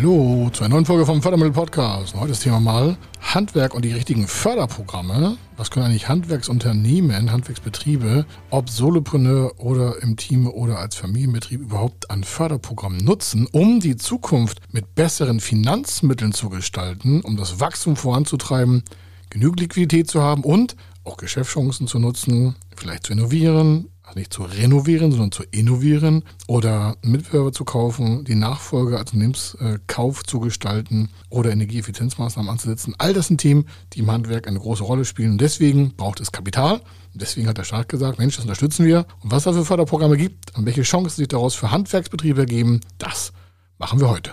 Hallo zu einer neuen Folge vom Fördermittel Podcast. Heute das Thema mal Handwerk und die richtigen Förderprogramme. Was können eigentlich Handwerksunternehmen, Handwerksbetriebe, ob Solopreneur oder im Team oder als Familienbetrieb überhaupt an Förderprogrammen nutzen, um die Zukunft mit besseren Finanzmitteln zu gestalten, um das Wachstum voranzutreiben, genügend Liquidität zu haben und auch Geschäftschancen zu nutzen, vielleicht zu innovieren, also nicht zu renovieren, sondern zu innovieren oder Mitbewerber zu kaufen, die Nachfolge als Unternehmenskauf zu gestalten oder Energieeffizienzmaßnahmen anzusetzen. All das sind Themen, die im Handwerk eine große Rolle spielen. Und deswegen braucht es Kapital. Und deswegen hat der Staat gesagt, Mensch, das unterstützen wir. Und was es für Förderprogramme gibt und welche Chancen sich daraus für Handwerksbetriebe ergeben, das machen wir heute.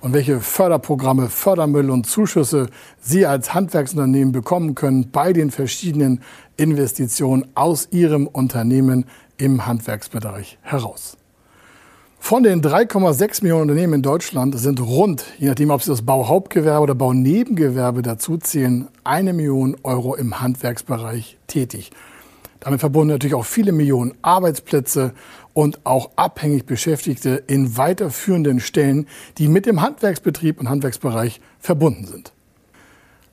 und welche Förderprogramme, Fördermittel und Zuschüsse Sie als Handwerksunternehmen bekommen können bei den verschiedenen Investitionen aus Ihrem Unternehmen im Handwerksbereich heraus. Von den 3,6 Millionen Unternehmen in Deutschland sind rund, je nachdem, ob Sie das Bauhauptgewerbe oder Baunebengewerbe dazu zählen, eine Million Euro im Handwerksbereich tätig. Damit verbunden natürlich auch viele Millionen Arbeitsplätze und auch abhängig Beschäftigte in weiterführenden Stellen, die mit dem Handwerksbetrieb und Handwerksbereich verbunden sind.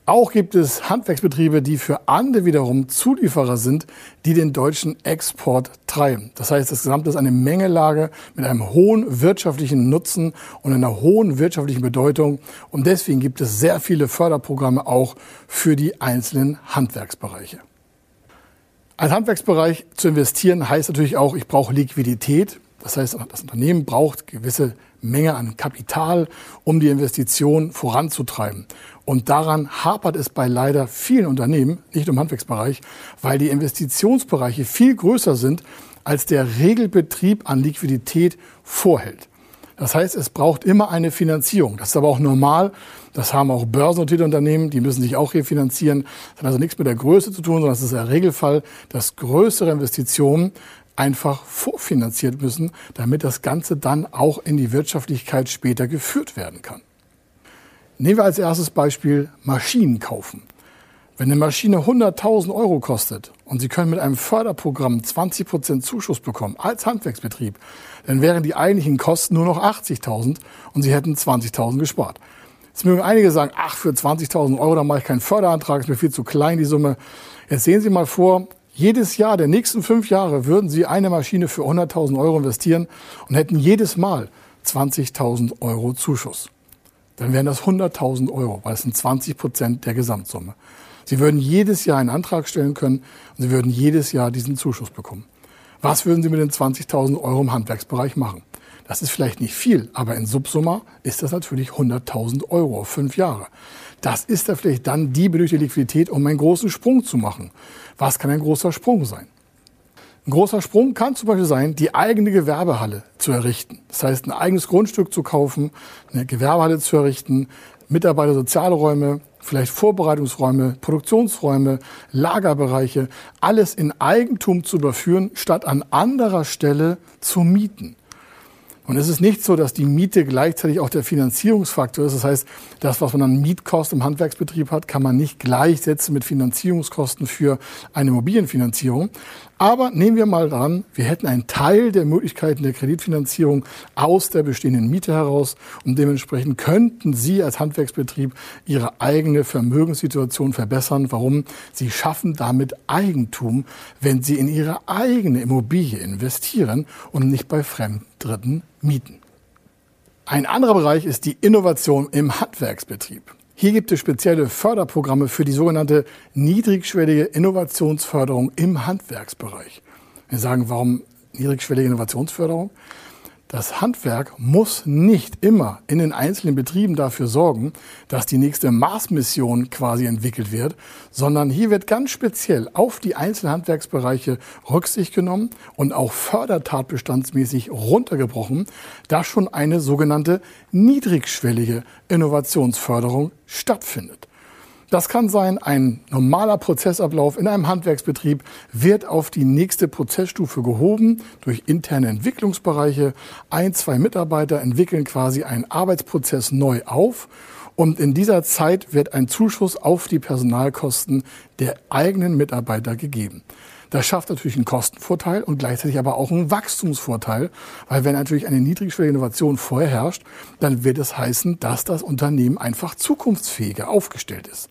Auch gibt es Handwerksbetriebe, die für andere wiederum Zulieferer sind, die den deutschen Export treiben. Das heißt, das Gesamte ist eine Mengelage mit einem hohen wirtschaftlichen Nutzen und einer hohen wirtschaftlichen Bedeutung. Und deswegen gibt es sehr viele Förderprogramme auch für die einzelnen Handwerksbereiche. Als Handwerksbereich zu investieren heißt natürlich auch, ich brauche Liquidität. Das heißt, das Unternehmen braucht gewisse Menge an Kapital, um die Investition voranzutreiben. Und daran hapert es bei leider vielen Unternehmen, nicht im Handwerksbereich, weil die Investitionsbereiche viel größer sind, als der Regelbetrieb an Liquidität vorhält. Das heißt, es braucht immer eine Finanzierung. Das ist aber auch normal. Das haben auch börsennotierte Unternehmen, die müssen sich auch refinanzieren. Das hat also nichts mit der Größe zu tun, sondern es ist der Regelfall, dass größere Investitionen einfach vorfinanziert müssen, damit das Ganze dann auch in die Wirtschaftlichkeit später geführt werden kann. Nehmen wir als erstes Beispiel Maschinen kaufen. Wenn eine Maschine 100.000 Euro kostet und Sie können mit einem Förderprogramm 20 Prozent Zuschuss bekommen als Handwerksbetrieb, dann wären die eigentlichen Kosten nur noch 80.000 und Sie hätten 20.000 gespart. Jetzt mögen einige sagen, ach, für 20.000 Euro, da mache ich keinen Förderantrag, ist mir viel zu klein, die Summe. Jetzt sehen Sie mal vor, jedes Jahr der nächsten fünf Jahre würden Sie eine Maschine für 100.000 Euro investieren und hätten jedes Mal 20.000 Euro Zuschuss. Dann wären das 100.000 Euro, weil es sind 20 Prozent der Gesamtsumme. Sie würden jedes Jahr einen Antrag stellen können und Sie würden jedes Jahr diesen Zuschuss bekommen. Was würden Sie mit den 20.000 Euro im Handwerksbereich machen? Das ist vielleicht nicht viel, aber in Subsumma ist das natürlich 100.000 Euro auf fünf Jahre. Das ist da vielleicht dann die benötigte Liquidität, um einen großen Sprung zu machen. Was kann ein großer Sprung sein? Ein großer Sprung kann zum Beispiel sein, die eigene Gewerbehalle zu errichten. Das heißt, ein eigenes Grundstück zu kaufen, eine Gewerbehalle zu errichten, Mitarbeiter soziale Räume, vielleicht Vorbereitungsräume, Produktionsräume, Lagerbereiche, alles in Eigentum zu überführen, statt an anderer Stelle zu mieten. Und es ist nicht so, dass die Miete gleichzeitig auch der Finanzierungsfaktor ist. Das heißt, das, was man an Mietkosten im Handwerksbetrieb hat, kann man nicht gleichsetzen mit Finanzierungskosten für eine Immobilienfinanzierung. Aber nehmen wir mal dran, wir hätten einen Teil der Möglichkeiten der Kreditfinanzierung aus der bestehenden Miete heraus und dementsprechend könnten Sie als Handwerksbetrieb Ihre eigene Vermögenssituation verbessern. Warum? Sie schaffen damit Eigentum, wenn Sie in Ihre eigene Immobilie investieren und nicht bei Fremddritten mieten. Ein anderer Bereich ist die Innovation im Handwerksbetrieb. Hier gibt es spezielle Förderprogramme für die sogenannte niedrigschwellige Innovationsförderung im Handwerksbereich. Wir sagen, warum niedrigschwellige Innovationsförderung. Das Handwerk muss nicht immer in den einzelnen Betrieben dafür sorgen, dass die nächste Mars-Mission quasi entwickelt wird, sondern hier wird ganz speziell auf die einzelnen Handwerksbereiche Rücksicht genommen und auch fördertatbestandsmäßig runtergebrochen, dass schon eine sogenannte niedrigschwellige Innovationsförderung stattfindet. Das kann sein, ein normaler Prozessablauf in einem Handwerksbetrieb wird auf die nächste Prozessstufe gehoben durch interne Entwicklungsbereiche. Ein, zwei Mitarbeiter entwickeln quasi einen Arbeitsprozess neu auf. Und in dieser Zeit wird ein Zuschuss auf die Personalkosten der eigenen Mitarbeiter gegeben. Das schafft natürlich einen Kostenvorteil und gleichzeitig aber auch einen Wachstumsvorteil, weil wenn natürlich eine niedrigschwellige Innovation vorher herrscht, dann wird es heißen, dass das Unternehmen einfach zukunftsfähiger aufgestellt ist.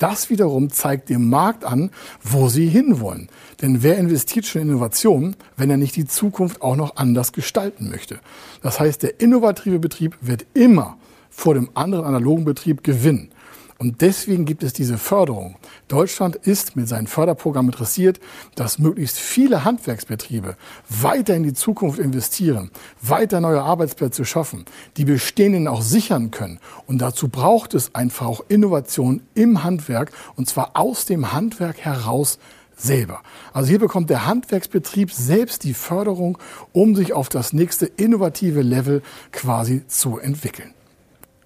Das wiederum zeigt dem Markt an, wo sie hinwollen. Denn wer investiert schon in Innovation, wenn er nicht die Zukunft auch noch anders gestalten möchte? Das heißt, der innovative Betrieb wird immer vor dem anderen analogen Betrieb gewinnen. Und deswegen gibt es diese Förderung. Deutschland ist mit seinem Förderprogramm interessiert, dass möglichst viele Handwerksbetriebe weiter in die Zukunft investieren, weiter neue Arbeitsplätze schaffen, die bestehenden auch sichern können. Und dazu braucht es einfach auch Innovation im Handwerk und zwar aus dem Handwerk heraus selber. Also hier bekommt der Handwerksbetrieb selbst die Förderung, um sich auf das nächste innovative Level quasi zu entwickeln.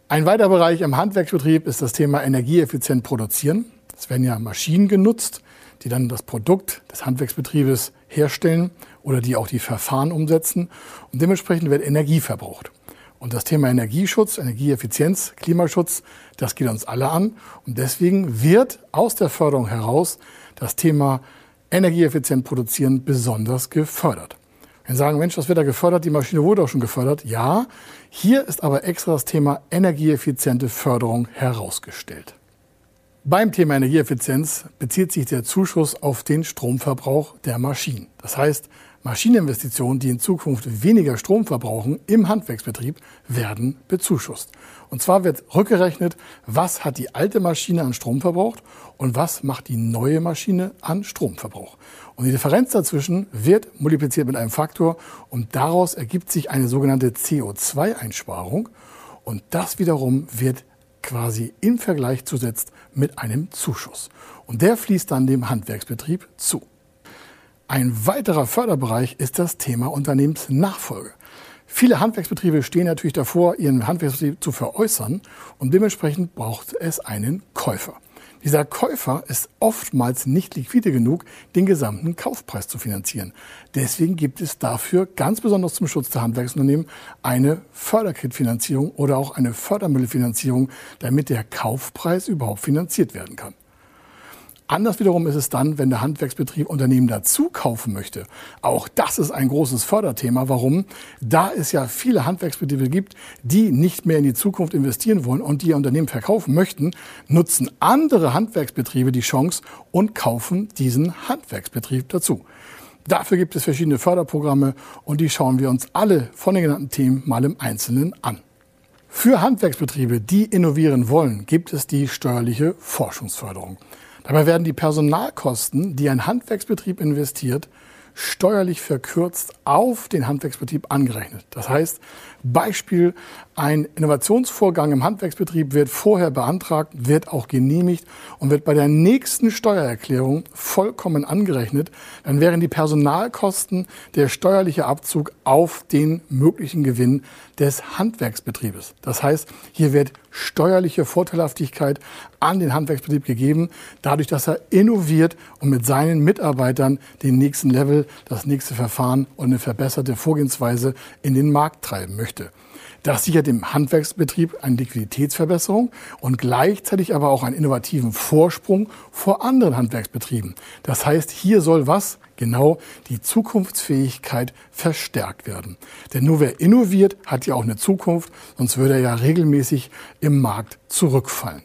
Ein weiterer Bereich im Handwerksbetrieb ist das Thema energieeffizient produzieren. Es werden ja Maschinen genutzt, die dann das Produkt des Handwerksbetriebes herstellen oder die auch die Verfahren umsetzen. Und dementsprechend wird Energie verbraucht. Und das Thema Energieschutz, Energieeffizienz, Klimaschutz, das geht uns alle an. Und deswegen wird aus der Förderung heraus das Thema energieeffizient produzieren besonders gefördert. Wenn Sie sagen, Mensch, was wird da gefördert? Die Maschine wurde auch schon gefördert. Ja, hier ist aber extra das Thema energieeffiziente Förderung herausgestellt. Beim Thema Energieeffizienz bezieht sich der Zuschuss auf den Stromverbrauch der Maschinen. Das heißt, Maschineninvestitionen, die in Zukunft weniger Strom verbrauchen im Handwerksbetrieb, werden bezuschusst. Und zwar wird rückgerechnet, was hat die alte Maschine an Strom verbraucht und was macht die neue Maschine an Stromverbrauch. Und die Differenz dazwischen wird multipliziert mit einem Faktor und daraus ergibt sich eine sogenannte CO2-Einsparung und das wiederum wird quasi im Vergleich zusetzt mit einem Zuschuss. Und der fließt dann dem Handwerksbetrieb zu. Ein weiterer Förderbereich ist das Thema Unternehmensnachfolge. Viele Handwerksbetriebe stehen natürlich davor, ihren Handwerksbetrieb zu veräußern und dementsprechend braucht es einen Käufer. Dieser Käufer ist oftmals nicht liquide genug, den gesamten Kaufpreis zu finanzieren. Deswegen gibt es dafür ganz besonders zum Schutz der Handwerksunternehmen eine Förderkreditfinanzierung oder auch eine Fördermittelfinanzierung, damit der Kaufpreis überhaupt finanziert werden kann. Anders wiederum ist es dann, wenn der Handwerksbetrieb Unternehmen dazu kaufen möchte. Auch das ist ein großes Förderthema. Warum? Da es ja viele Handwerksbetriebe gibt, die nicht mehr in die Zukunft investieren wollen und die ihr Unternehmen verkaufen möchten, nutzen andere Handwerksbetriebe die Chance und kaufen diesen Handwerksbetrieb dazu. Dafür gibt es verschiedene Förderprogramme und die schauen wir uns alle von den genannten Themen mal im Einzelnen an. Für Handwerksbetriebe, die innovieren wollen, gibt es die steuerliche Forschungsförderung. Dabei werden die Personalkosten, die ein Handwerksbetrieb investiert, steuerlich verkürzt auf den Handwerksbetrieb angerechnet. Das heißt, Beispiel, ein Innovationsvorgang im Handwerksbetrieb wird vorher beantragt, wird auch genehmigt und wird bei der nächsten Steuererklärung vollkommen angerechnet. Dann wären die Personalkosten der steuerliche Abzug auf den möglichen Gewinn des Handwerksbetriebes. Das heißt, hier wird steuerliche Vorteilhaftigkeit an den Handwerksbetrieb gegeben, dadurch, dass er innoviert und mit seinen Mitarbeitern den nächsten Level, das nächste Verfahren und eine verbesserte Vorgehensweise in den Markt treiben möchte. Das sichert dem Handwerksbetrieb eine Liquiditätsverbesserung und gleichzeitig aber auch einen innovativen Vorsprung vor anderen Handwerksbetrieben. Das heißt, hier soll was? Genau die Zukunftsfähigkeit verstärkt werden. Denn nur wer innoviert, hat ja auch eine Zukunft, sonst würde er ja regelmäßig im Markt zurückfallen.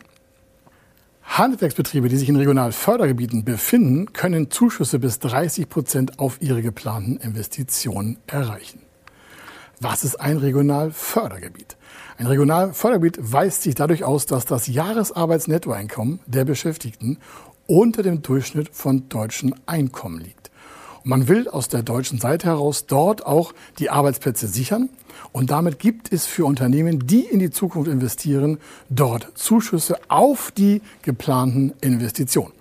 Handwerksbetriebe, die sich in Regionalfördergebieten befinden, können Zuschüsse bis 30 Prozent auf ihre geplanten Investitionen erreichen. Was ist ein Regionalfördergebiet? Ein Regionalfördergebiet weist sich dadurch aus, dass das Jahresarbeitsnettoeinkommen der Beschäftigten unter dem Durchschnitt von deutschen Einkommen liegt. Und man will aus der deutschen Seite heraus dort auch die Arbeitsplätze sichern. Und damit gibt es für Unternehmen, die in die Zukunft investieren, dort Zuschüsse auf die geplanten Investitionen.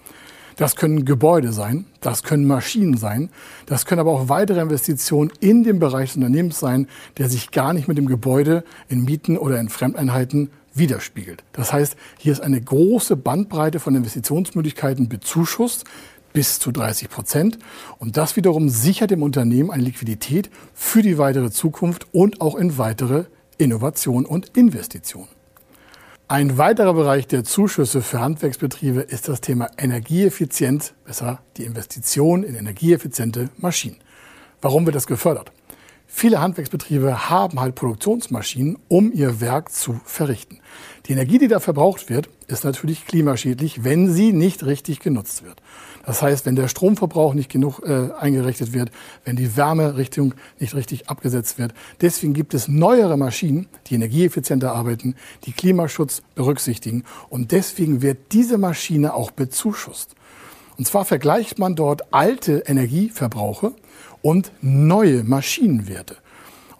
Das können Gebäude sein, das können Maschinen sein, das können aber auch weitere Investitionen in dem Bereich des Unternehmens sein, der sich gar nicht mit dem Gebäude in Mieten oder in Fremdeinheiten widerspiegelt. Das heißt, hier ist eine große Bandbreite von Investitionsmöglichkeiten bezuschusst, bis zu 30 Prozent. Und das wiederum sichert dem Unternehmen eine Liquidität für die weitere Zukunft und auch in weitere Innovation und Investitionen. Ein weiterer Bereich der Zuschüsse für Handwerksbetriebe ist das Thema Energieeffizienz, besser die Investition in energieeffiziente Maschinen. Warum wird das gefördert? Viele Handwerksbetriebe haben halt Produktionsmaschinen, um ihr Werk zu verrichten. Die Energie, die da verbraucht wird, ist natürlich klimaschädlich, wenn sie nicht richtig genutzt wird. Das heißt, wenn der Stromverbrauch nicht genug äh, eingerechnet wird, wenn die Wärmerichtung nicht richtig abgesetzt wird. Deswegen gibt es neuere Maschinen, die energieeffizienter arbeiten, die Klimaschutz berücksichtigen. Und deswegen wird diese Maschine auch bezuschusst. Und zwar vergleicht man dort alte Energieverbrauche und neue Maschinenwerte.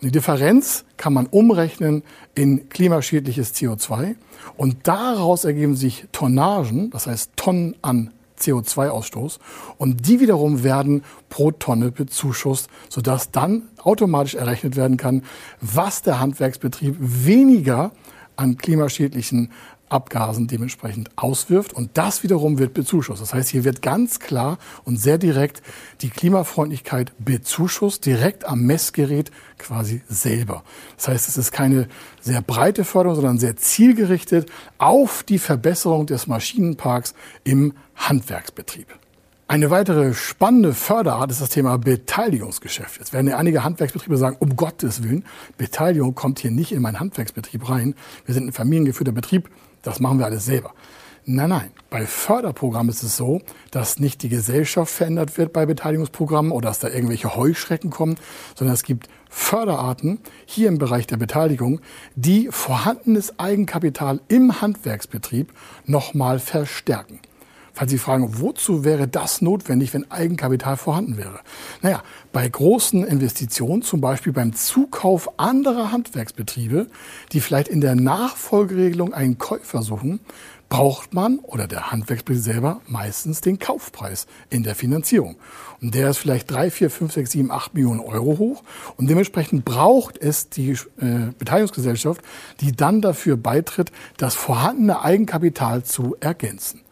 Und die Differenz kann man umrechnen in klimaschädliches CO2 und daraus ergeben sich Tonnagen, das heißt Tonnen an CO2-Ausstoß und die wiederum werden pro Tonne bezuschusst, sodass dann automatisch errechnet werden kann, was der Handwerksbetrieb weniger an klimaschädlichen Abgasen dementsprechend auswirft. Und das wiederum wird bezuschusst. Das heißt, hier wird ganz klar und sehr direkt die Klimafreundlichkeit bezuschusst, direkt am Messgerät quasi selber. Das heißt, es ist keine sehr breite Förderung, sondern sehr zielgerichtet auf die Verbesserung des Maschinenparks im Handwerksbetrieb. Eine weitere spannende Förderart ist das Thema Beteiligungsgeschäft. Jetzt werden ja einige Handwerksbetriebe sagen, um Gottes Willen, Beteiligung kommt hier nicht in meinen Handwerksbetrieb rein. Wir sind ein familiengeführter Betrieb. Das machen wir alles selber. Nein, nein. Bei Förderprogrammen ist es so, dass nicht die Gesellschaft verändert wird bei Beteiligungsprogrammen oder dass da irgendwelche Heuschrecken kommen, sondern es gibt Förderarten hier im Bereich der Beteiligung, die vorhandenes Eigenkapital im Handwerksbetrieb nochmal verstärken. Falls Sie fragen, wozu wäre das notwendig, wenn Eigenkapital vorhanden wäre? Naja, bei großen Investitionen, zum Beispiel beim Zukauf anderer Handwerksbetriebe, die vielleicht in der Nachfolgeregelung einen Käufer suchen, braucht man oder der Handwerksbetrieb selber meistens den Kaufpreis in der Finanzierung. Und der ist vielleicht drei, vier, fünf, sechs, sieben, acht Millionen Euro hoch. Und dementsprechend braucht es die äh, Beteiligungsgesellschaft, die dann dafür beitritt, das vorhandene Eigenkapital zu ergänzen.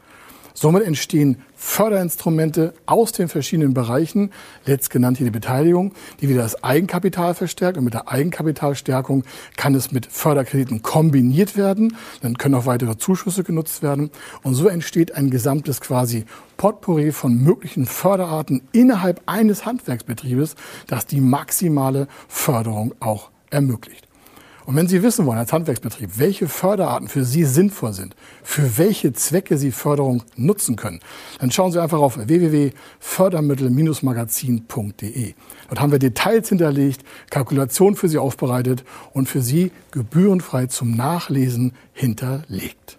Somit entstehen Förderinstrumente aus den verschiedenen Bereichen, letztgenannt hier die Beteiligung, die wieder das Eigenkapital verstärkt. Und mit der Eigenkapitalstärkung kann es mit Förderkrediten kombiniert werden. Dann können auch weitere Zuschüsse genutzt werden. Und so entsteht ein gesamtes quasi Potpourri von möglichen Förderarten innerhalb eines Handwerksbetriebes, das die maximale Förderung auch ermöglicht. Und wenn Sie wissen wollen als Handwerksbetrieb, welche Förderarten für Sie sinnvoll sind, für welche Zwecke Sie Förderung nutzen können, dann schauen Sie einfach auf www.fördermittel-magazin.de. Dort haben wir Details hinterlegt, Kalkulationen für Sie aufbereitet und für Sie gebührenfrei zum Nachlesen hinterlegt.